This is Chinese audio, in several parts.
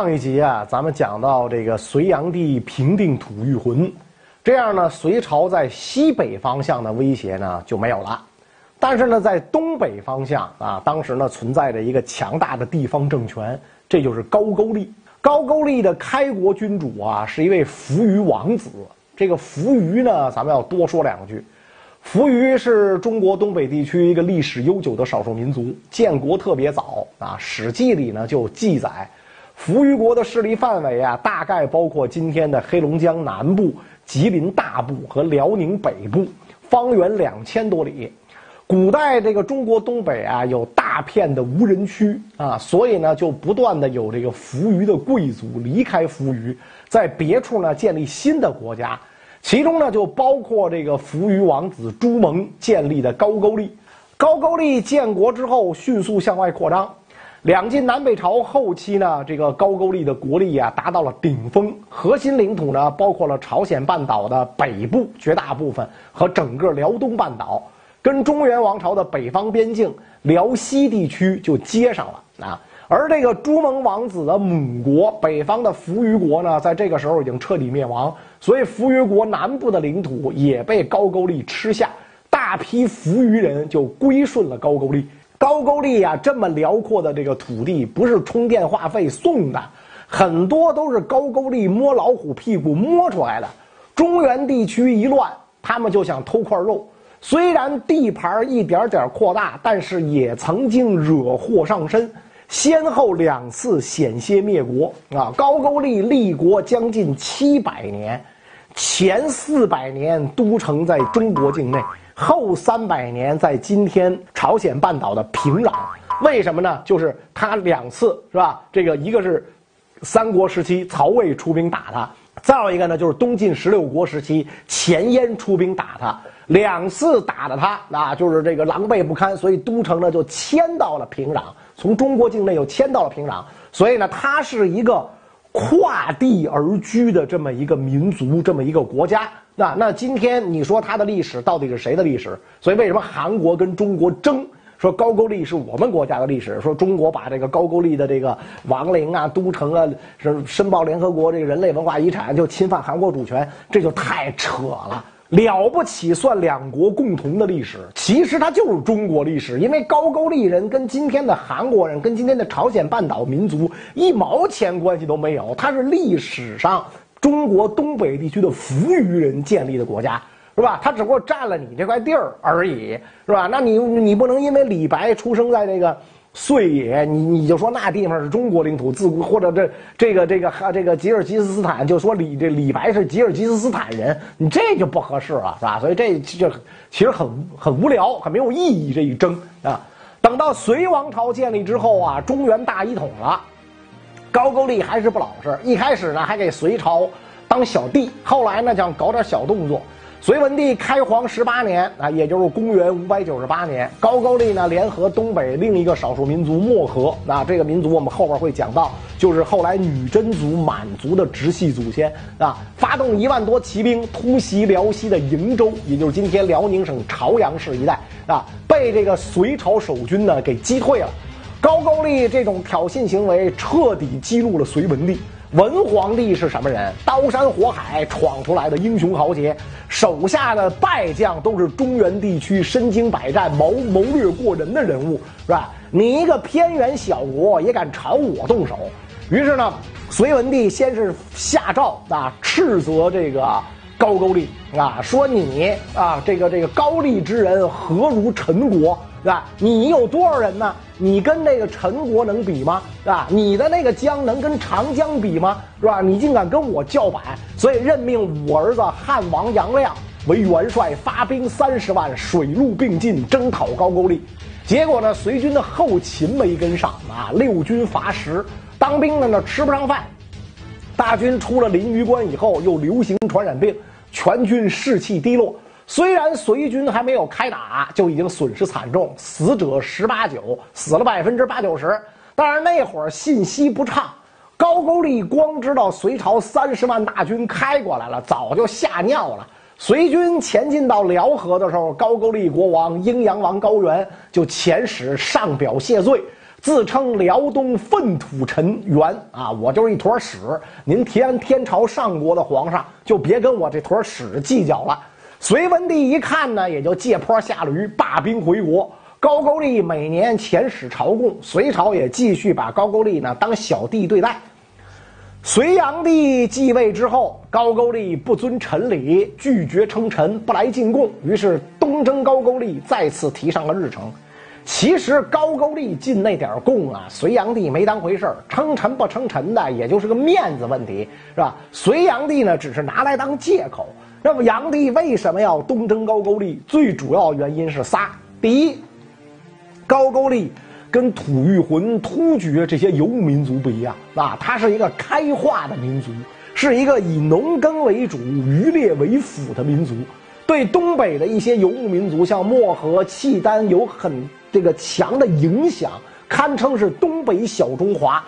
上一集啊，咱们讲到这个隋炀帝平定吐谷浑，这样呢，隋朝在西北方向的威胁呢就没有了。但是呢，在东北方向啊，当时呢存在着一个强大的地方政权，这就是高句丽。高句丽的开国君主啊，是一位扶余王子。这个扶余呢，咱们要多说两句。扶余是中国东北地区一个历史悠久的少数民族，建国特别早啊，《史记》里呢就记载。扶余国的势力范围啊，大概包括今天的黑龙江南部、吉林大部和辽宁北部，方圆两千多里。古代这个中国东北啊，有大片的无人区啊，所以呢，就不断的有这个扶余的贵族离开扶余，在别处呢建立新的国家，其中呢就包括这个扶余王子朱蒙建立的高句丽。高句丽建国之后，迅速向外扩张。两晋南北朝后期呢，这个高句丽的国力啊达到了顶峰，核心领土呢包括了朝鲜半岛的北部绝大部分和整个辽东半岛，跟中原王朝的北方边境辽西地区就接上了啊。而这个朱蒙王子的母国北方的扶余国呢，在这个时候已经彻底灭亡，所以扶余国南部的领土也被高句丽吃下，大批扶余人就归顺了高句丽。高句丽啊，这么辽阔的这个土地，不是充电话费送的，很多都是高句丽摸老虎屁股摸出来的。中原地区一乱，他们就想偷块肉。虽然地盘一点点扩大，但是也曾经惹祸上身，先后两次险些灭国啊。高句丽立国将近七百年，前四百年都城在中国境内。后三百年在今天朝鲜半岛的平壤，为什么呢？就是他两次是吧？这个一个是三国时期曹魏出兵打他，再有一个呢就是东晋十六国时期前燕出兵打他，两次打的他啊就是这个狼狈不堪，所以都城呢就迁到了平壤，从中国境内又迁到了平壤，所以呢他是一个跨地而居的这么一个民族，这么一个国家。那那今天你说它的历史到底是谁的历史？所以为什么韩国跟中国争？说高句丽是我们国家的历史，说中国把这个高句丽的这个王陵啊、都城啊，是申报联合国这个人类文化遗产，就侵犯韩国主权，这就太扯了。了不起，算两国共同的历史，其实它就是中国历史，因为高句丽人跟今天的韩国人、跟今天的朝鲜半岛民族一毛钱关系都没有，它是历史上。中国东北地区的扶余人建立的国家，是吧？他只不过占了你这块地儿而已，是吧？那你你不能因为李白出生在这个遂也，你你就说那地方是中国领土，自古或者这这个这个哈这个吉尔吉斯斯坦就说李这李白是吉尔吉斯斯坦人，你这就不合适了，是吧？所以这就其实很很无聊，很没有意义这一争啊。等到隋王朝建立之后啊，中原大一统了。高句丽还是不老实，一开始呢还给隋朝当小弟，后来呢想搞点小动作。隋文帝开皇十八年啊，也就是公元五百九十八年，高句丽呢联合东北另一个少数民族漠河，啊，这个民族我们后边会讲到，就是后来女真族满族的直系祖先啊，发动一万多骑兵突袭辽西的营州，也就是今天辽宁省朝阳市一带啊，被这个隋朝守军呢给击退了。高句丽这种挑衅行为彻底激怒了隋文帝。文皇帝是什么人？刀山火海闯出来的英雄豪杰，手下的败将都是中原地区身经百战、谋谋略过人的人物，是吧？你一个偏远小国也敢朝我动手？于是呢，隋文帝先是下诏啊，斥责这个高句丽啊，说你啊，这个这个高丽之人何如陈国？是吧？你有多少人呢？你跟那个陈国能比吗？是吧？你的那个江能跟长江比吗？是吧？你竟敢跟我叫板，所以任命我儿子汉王杨亮为元帅，发兵三十万，水陆并进，征讨高句丽。结果呢，隋军的后勤没跟上啊，六军乏食，当兵的呢吃不上饭。大军出了临榆关以后，又流行传染病，全军士气低落。虽然隋军还没有开打，就已经损失惨重，死者十八九，死了百分之八九十。但是那会儿信息不畅，高句丽光知道隋朝三十万大军开过来了，早就吓尿了。隋军前进到辽河的时候，高句丽国王阴阳王高原就遣使上表谢罪，自称辽东粪土臣元啊，我就是一坨屎。您天天朝上国的皇上就别跟我这坨屎计较了。隋文帝一看呢，也就借坡下驴，罢兵回国。高句丽每年遣使朝贡，隋朝也继续把高句丽呢当小弟对待。隋炀帝继位之后，高句丽不遵臣礼，拒绝称臣，不来进贡，于是东征高句丽再次提上了日程。其实高句丽进那点贡啊，隋炀帝没当回事儿，称臣不称臣的，也就是个面子问题，是吧？隋炀帝呢，只是拿来当借口。那么炀帝为什么要东征高句丽？最主要原因是仨：第一，高句丽。跟吐谷浑、突厥这些游牧民族不一样啊，它是一个开化的民族，是一个以农耕为主、渔猎为辅的民族，对东北的一些游牧民族，像漠河、契丹有很这个强的影响，堪称是东北小中华。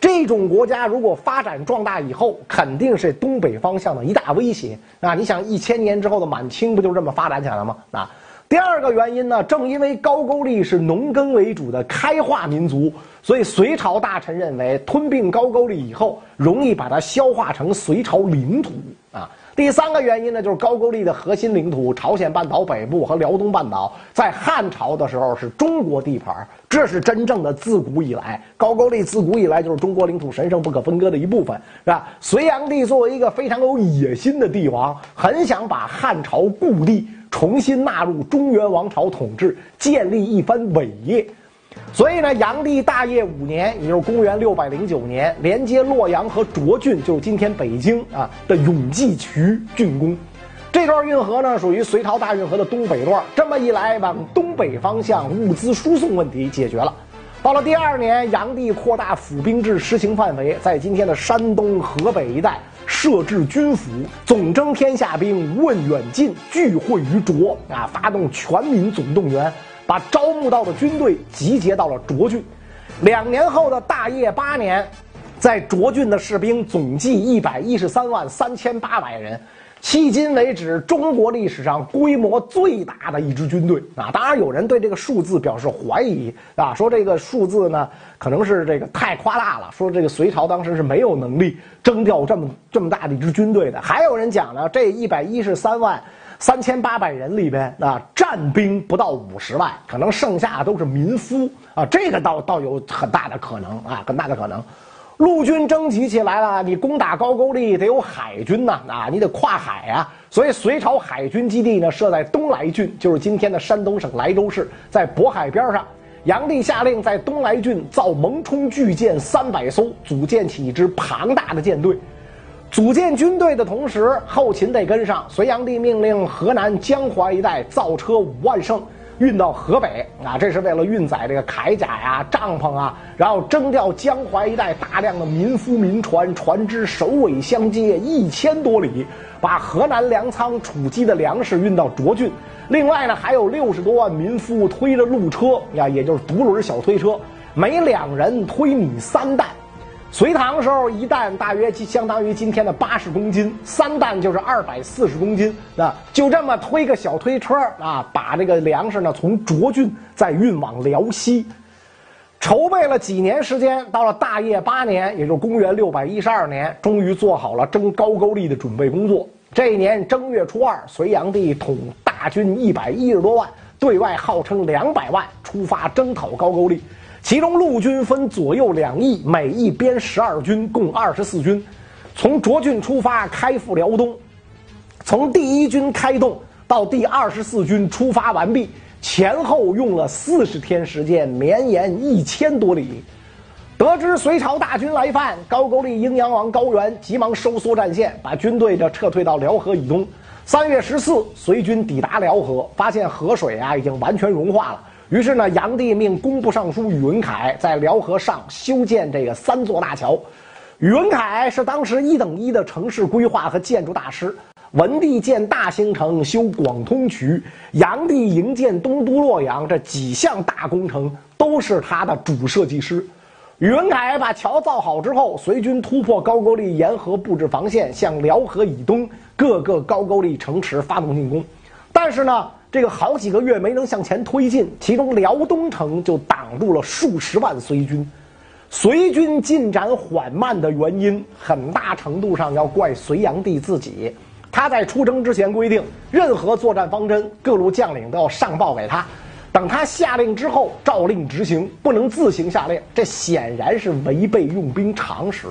这种国家如果发展壮大以后，肯定是东北方向的一大威胁啊！你想，一千年之后的满清不就这么发展起来了吗？啊！第二个原因呢，正因为高句丽是农耕为主的开化民族，所以隋朝大臣认为吞并高句丽以后，容易把它消化成隋朝领土。第三个原因呢，就是高句丽的核心领土朝鲜半岛北部和辽东半岛，在汉朝的时候是中国地盘，这是真正的自古以来，高句丽自古以来就是中国领土神圣不可分割的一部分，是吧？隋炀帝作为一个非常有野心的帝王，很想把汉朝故地。重新纳入中原王朝统治，建立一番伟业。所以呢，炀帝大业五年，也就是公元六百零九年，连接洛阳和涿郡，就是今天北京啊的永济渠竣工。这段运河呢，属于隋朝大运河的东北段。这么一来，往东北方向物资输送问题解决了。到了第二年，炀帝扩大府兵制实行范围，在今天的山东、河北一带。设置军府，总征天下兵，无问远近，聚会于涿啊！发动全民总动员，把招募到的军队集结到了涿郡。两年后的大业八年，在涿郡的士兵总计一百一十三万三千八百人。迄今为止，中国历史上规模最大的一支军队啊！当然，有人对这个数字表示怀疑啊，说这个数字呢可能是这个太夸大了，说这个隋朝当时是没有能力征调这么这么大的一支军队的。还有人讲呢，这一百一十三万三千八百人里边啊，战兵不到五十万，可能剩下都是民夫啊，这个倒倒有很大的可能啊，很大的可能。陆军征集起来了，你攻打高句丽得有海军呐，啊，你得跨海啊。所以隋朝海军基地呢设在东莱郡，就是今天的山东省莱州市，在渤海边上。炀帝下令在东莱郡造蒙冲巨舰三百艘，组建起一支庞大的舰队。组建军队的同时，后勤得跟上。隋炀帝命令河南江淮一带造车五万乘。运到河北啊，这是为了运载这个铠甲呀、帐篷啊，然后征调江淮一带大量的民夫民船，船只首尾相接一千多里，把河南粮仓储积的粮食运到涿郡。另外呢，还有六十多万民夫推着路车呀，也就是独轮小推车，每两人推米三担。隋唐时候，一担大约相当于今天的八十公斤，三担就是二百四十公斤。那就这么推个小推车啊，把这个粮食呢从涿郡再运往辽西。筹备了几年时间，到了大业八年，也就是公元六百一十二年，终于做好了征高句丽的准备工作。这一年正月初二，隋炀帝统大军一百一十多万，对外号称两百万，出发征讨高句丽。其中陆军分左右两翼，每一编十二军，共二十四军，从涿郡出发，开赴辽东。从第一军开动到第二十四军出发完毕，前后用了四十天时间，绵延一千多里。得知隋朝大军来犯，高句丽英阳王高原急忙收缩战线，把军队呢撤退到辽河以东。三月十四，隋军抵达辽河，发现河水啊已经完全融化了。于是呢，炀帝命工部尚书宇文恺在辽河上修建这个三座大桥。宇文恺是当时一等一的城市规划和建筑大师。文帝建大兴城、修广通渠，炀帝营建东都洛阳，这几项大工程都是他的主设计师。宇文恺把桥造好之后，随军突破高句丽沿河布置防线，向辽河以东各个高句丽城池发动进攻。但是呢。这个好几个月没能向前推进，其中辽东城就挡住了数十万隋军。隋军进展缓慢的原因，很大程度上要怪隋炀帝自己。他在出征之前规定，任何作战方针，各路将领都要上报给他。等他下令之后，照令执行，不能自行下令。这显然是违背用兵常识。《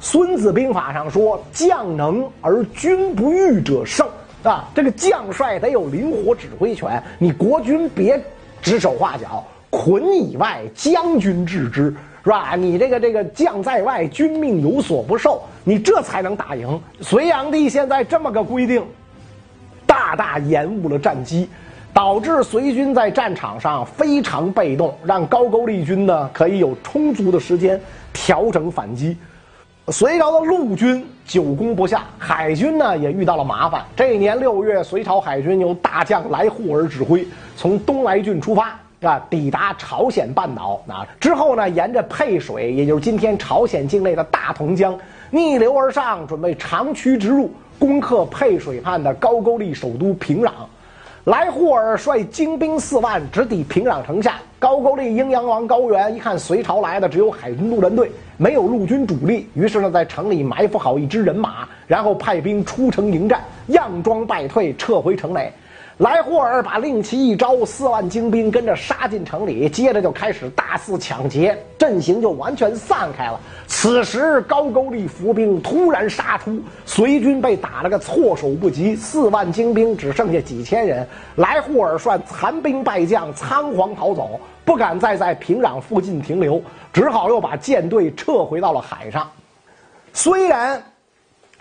孙子兵法》上说：“将能而君不御者胜。”啊，这个将帅得有灵活指挥权，你国军别指手画脚，捆以外，将军治之。是吧？你这个这个将在外，军命有所不受，你这才能打赢。隋炀帝现在这么个规定，大大延误了战机，导致隋军在战场上非常被动，让高句丽军呢可以有充足的时间调整反击。隋朝的陆军久攻不下，海军呢也遇到了麻烦。这一年六月，隋朝海军由大将来护尔指挥，从东来郡出发。啊，抵达朝鲜半岛啊之后呢，沿着沛水，也就是今天朝鲜境内的大同江，逆流而上，准备长驱直入，攻克沛水畔的高句丽首都平壤。莱护尔率精兵四万直抵平壤城下。高句丽阴阳王高原一看隋朝来的只有海军陆战队，没有陆军主力，于是呢，在城里埋伏好一支人马，然后派兵出城迎战，佯装败退，撤回城内。莱霍尔把令旗一招，四万精兵跟着杀进城里，接着就开始大肆抢劫，阵型就完全散开了。此时高句丽伏兵突然杀出，隋军被打了个措手不及，四万精兵只剩下几千人。莱霍尔率残兵败将仓皇逃走，不敢再在平壤附近停留，只好又把舰队撤回到了海上。虽然。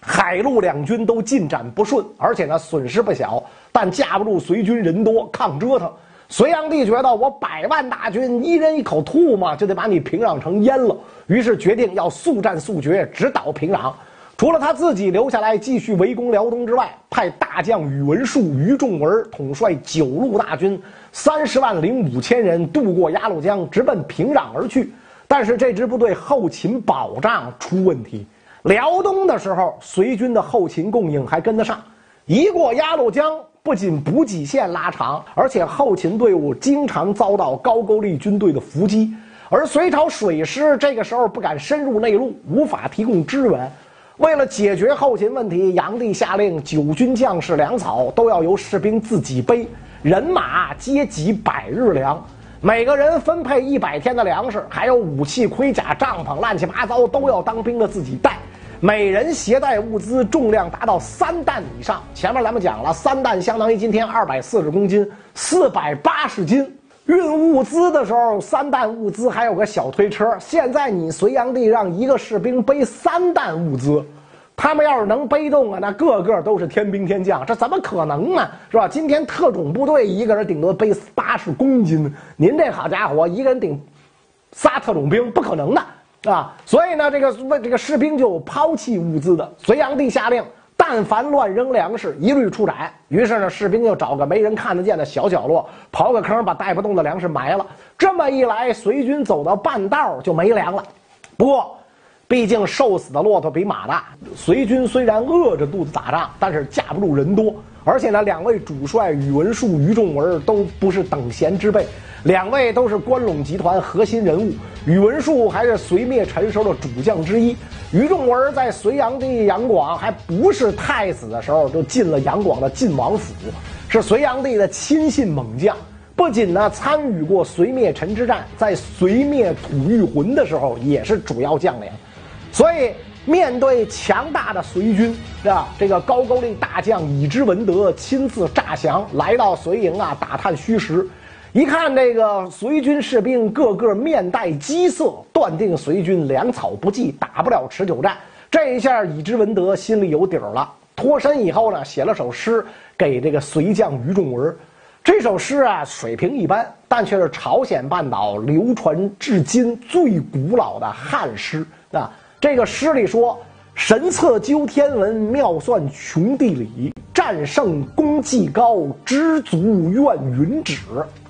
海陆两军都进展不顺，而且呢损失不小，但架不住隋军人多抗折腾。隋炀帝觉得我百万大军一人一口吐嘛，就得把你平壤城淹了。于是决定要速战速决，直捣平壤。除了他自己留下来继续围攻辽东之外，派大将宇文述、于仲文统帅九路大军三十万零五千人渡过鸭绿江，直奔平壤而去。但是这支部队后勤保障出问题。辽东的时候，隋军的后勤供应还跟得上，一过鸭绿江，不仅补给线拉长，而且后勤队伍经常遭到高句丽军队的伏击。而隋朝水师这个时候不敢深入内陆，无法提供支援。为了解决后勤问题，炀帝下令九军将士粮草都要由士兵自己背，人马皆给百日粮，每个人分配一百天的粮食，还有武器、盔甲、帐篷，乱七八糟都要当兵的自己带。每人携带物资重量达到三担以上。前面咱们讲了，三担相当于今天二百四十公斤，四百八十斤。运物资的时候，三担物资还有个小推车。现在你隋炀帝让一个士兵背三担物资，他们要是能背动啊，那个个都是天兵天将。这怎么可能呢？是吧？今天特种部队一个人顶多背八十公斤，您这好家伙，一个人顶仨特种兵，不可能的。啊，所以呢，这个为这个士兵就抛弃物资的。隋炀帝下令，但凡乱扔粮食，一律处斩。于是呢，士兵就找个没人看得见的小角落，刨个坑，把带不动的粮食埋了。这么一来，隋军走到半道就没粮了。不过，毕竟瘦死的骆驼比马大。隋军虽然饿着肚子打仗，但是架不住人多，而且呢，两位主帅宇文述、于仲文都不是等闲之辈。两位都是关陇集团核心人物，宇文述还是隋灭陈时候的主将之一。于仲文在隋炀帝杨广还不是太子的时候，就进了杨广的晋王府，是隋炀帝的亲信猛将。不仅呢参与过隋灭陈之战，在隋灭吐谷浑的时候也是主要将领。所以面对强大的隋军，是吧？这个高句丽大将以之文德亲自诈降，来到隋营啊，打探虚实。一看这个隋军士兵个个面带饥色，断定隋军粮草不济，打不了持久战。这一下，以之文德心里有底儿了。脱身以后呢，写了首诗给这个隋将于仲文。这首诗啊，水平一般，但却是朝鲜半岛流传至今最古老的汉诗啊。这个诗里说：“神策究天文，妙算穷地理，战胜功绩高，知足愿云止。”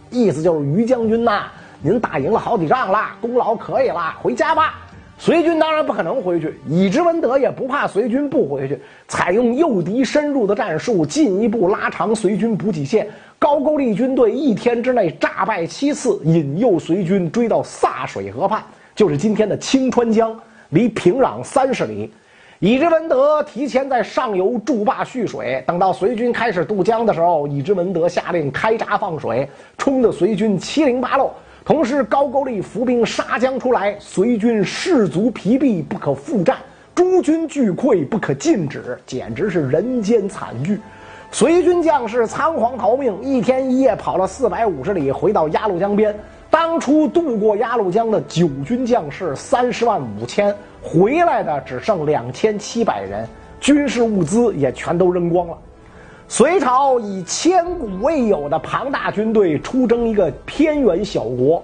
意思就是于将军呐，您打赢了好几仗了，功劳可以了，回家吧。隋军当然不可能回去，以之文德也不怕隋军不回去，采用诱敌深入的战术，进一步拉长隋军补给线。高句丽军队一天之内诈败七次，引诱隋军追到柞水河畔，就是今天的清川江，离平壤三十里。以之文德提前在上游筑坝蓄水，等到隋军开始渡江的时候，以之文德下令开闸放水，冲得隋军七零八落。同时，高句丽伏兵杀将出来，隋军士卒疲弊，不可复战；诸军俱溃，不可禁止，简直是人间惨剧。隋军将士仓皇逃命，一天一夜跑了四百五十里，回到鸭绿江边。当初渡过鸭绿江的九军将士三十万五千，回来的只剩两千七百人，军事物资也全都扔光了。隋朝以千古未有的庞大军队出征一个偏远小国，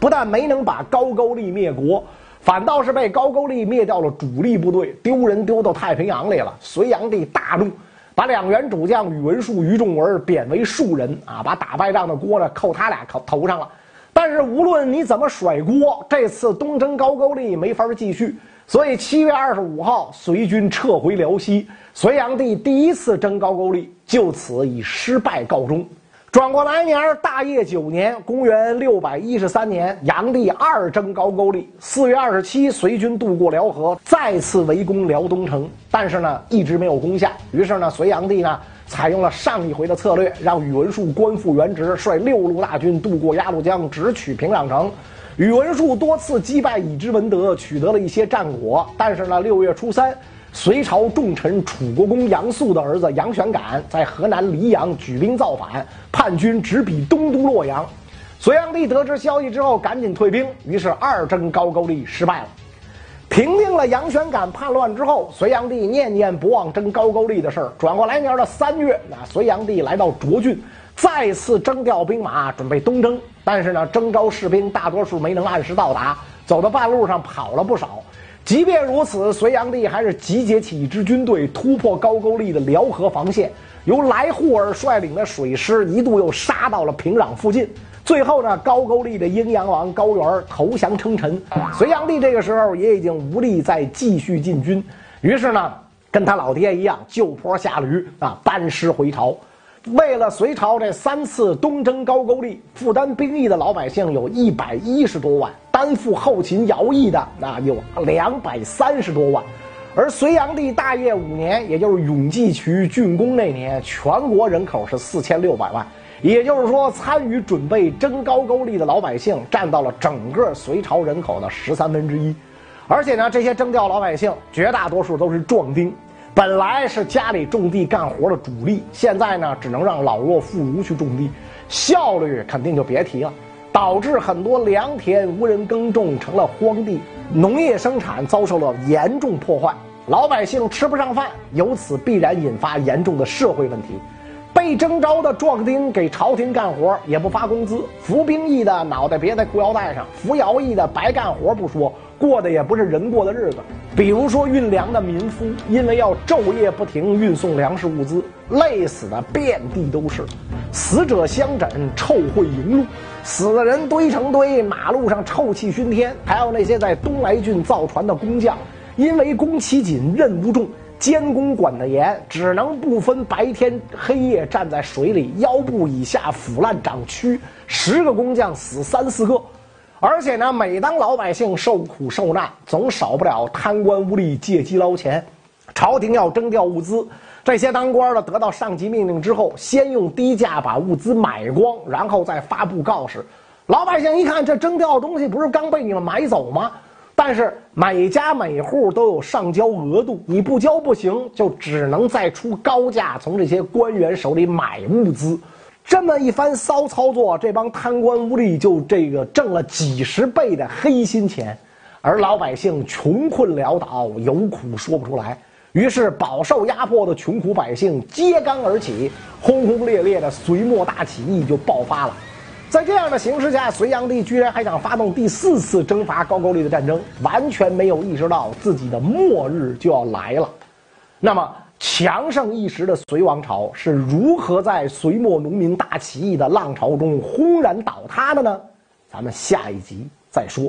不但没能把高句丽灭国，反倒是被高句丽灭掉了主力部队，丢人丢到太平洋里了。隋炀帝大怒，把两员主将宇文述、于仲文贬为庶人啊，把打败仗的锅呢扣他俩头头上了。但是无论你怎么甩锅，这次东征高句丽没法继续。所以七月二十五号，隋军撤回辽西。隋炀帝第一次征高句丽，就此以失败告终。转过来年，大业九年（公元六百一十三年），炀帝二征高句丽。四月二十七，隋军渡过辽河，再次围攻辽东城，但是呢，一直没有攻下。于是呢，隋炀帝呢，采用了上一回的策略，让宇文述官复原职，率六路大军渡过鸭绿江，直取平壤城。宇文述多次击败以之文德，取得了一些战果。但是呢，六月初三，隋朝重臣楚国公杨素的儿子杨玄感在河南黎阳举兵造反，叛军直逼东都洛阳。隋炀帝得知消息之后，赶紧退兵，于是二征高句丽失败了。平定了杨玄感叛乱之后，隋炀帝念念不忘征高句丽的事儿。转过来年的三月，那隋炀帝来到涿郡。再次征调兵马，准备东征，但是呢，征召士兵大多数没能按时到达，走到半路上跑了不少。即便如此，隋炀帝还是集结起一支军队，突破高句丽的辽河防线，由来护尔率领的水师一度又杀到了平壤附近。最后呢，高句丽的阴阳王高原投降称臣，隋炀帝这个时候也已经无力再继续进军，于是呢，跟他老爹一样，就坡下驴啊，班师回朝。为了隋朝这三次东征高句丽，负担兵役的老百姓有一百一十多万，担负后勤徭役的那有两百三十多万。而隋炀帝大业五年，也就是永济渠竣工那年，全国人口是四千六百万，也就是说，参与准备征高句丽的老百姓占到了整个隋朝人口的十三分之一。而且呢，这些征调老百姓绝大多数都是壮丁。本来是家里种地干活的主力，现在呢，只能让老弱妇孺去种地，效率肯定就别提了，导致很多良田无人耕种，成了荒地，农业生产遭受了严重破坏，老百姓吃不上饭，由此必然引发严重的社会问题。被征召的壮丁给朝廷干活也不发工资，服兵役的脑袋别在裤腰带上，服徭役的白干活不说，过的也不是人过的日子。比如说运粮的民夫，因为要昼夜不停运送粮食物资，累死的遍地都是，死者相枕，臭秽迎路，死的人堆成堆，马路上臭气熏天。还有那些在东来郡造船的工匠，因为工期紧，任务重。监工管得严，只能不分白天黑夜站在水里，腰部以下腐烂长蛆，十个工匠死三四个。而且呢，每当老百姓受苦受难，总少不了贪官污吏借机捞钱。朝廷要征调物资，这些当官的得到上级命令之后，先用低价把物资买光，然后再发布告示。老百姓一看，这征调的东西不是刚被你们买走吗？但是每家每户都有上交额度，你不交不行，就只能再出高价从这些官员手里买物资。这么一番骚操作，这帮贪官污吏就这个挣了几十倍的黑心钱，而老百姓穷困潦倒，有苦说不出来。于是饱受压迫的穷苦百姓揭竿而起，轰轰烈烈的隋末大起义就爆发了。在这样的形势下，隋炀帝居然还想发动第四次征伐高句丽的战争，完全没有意识到自己的末日就要来了。那么，强盛一时的隋王朝是如何在隋末农民大起义的浪潮中轰然倒塌的呢？咱们下一集再说。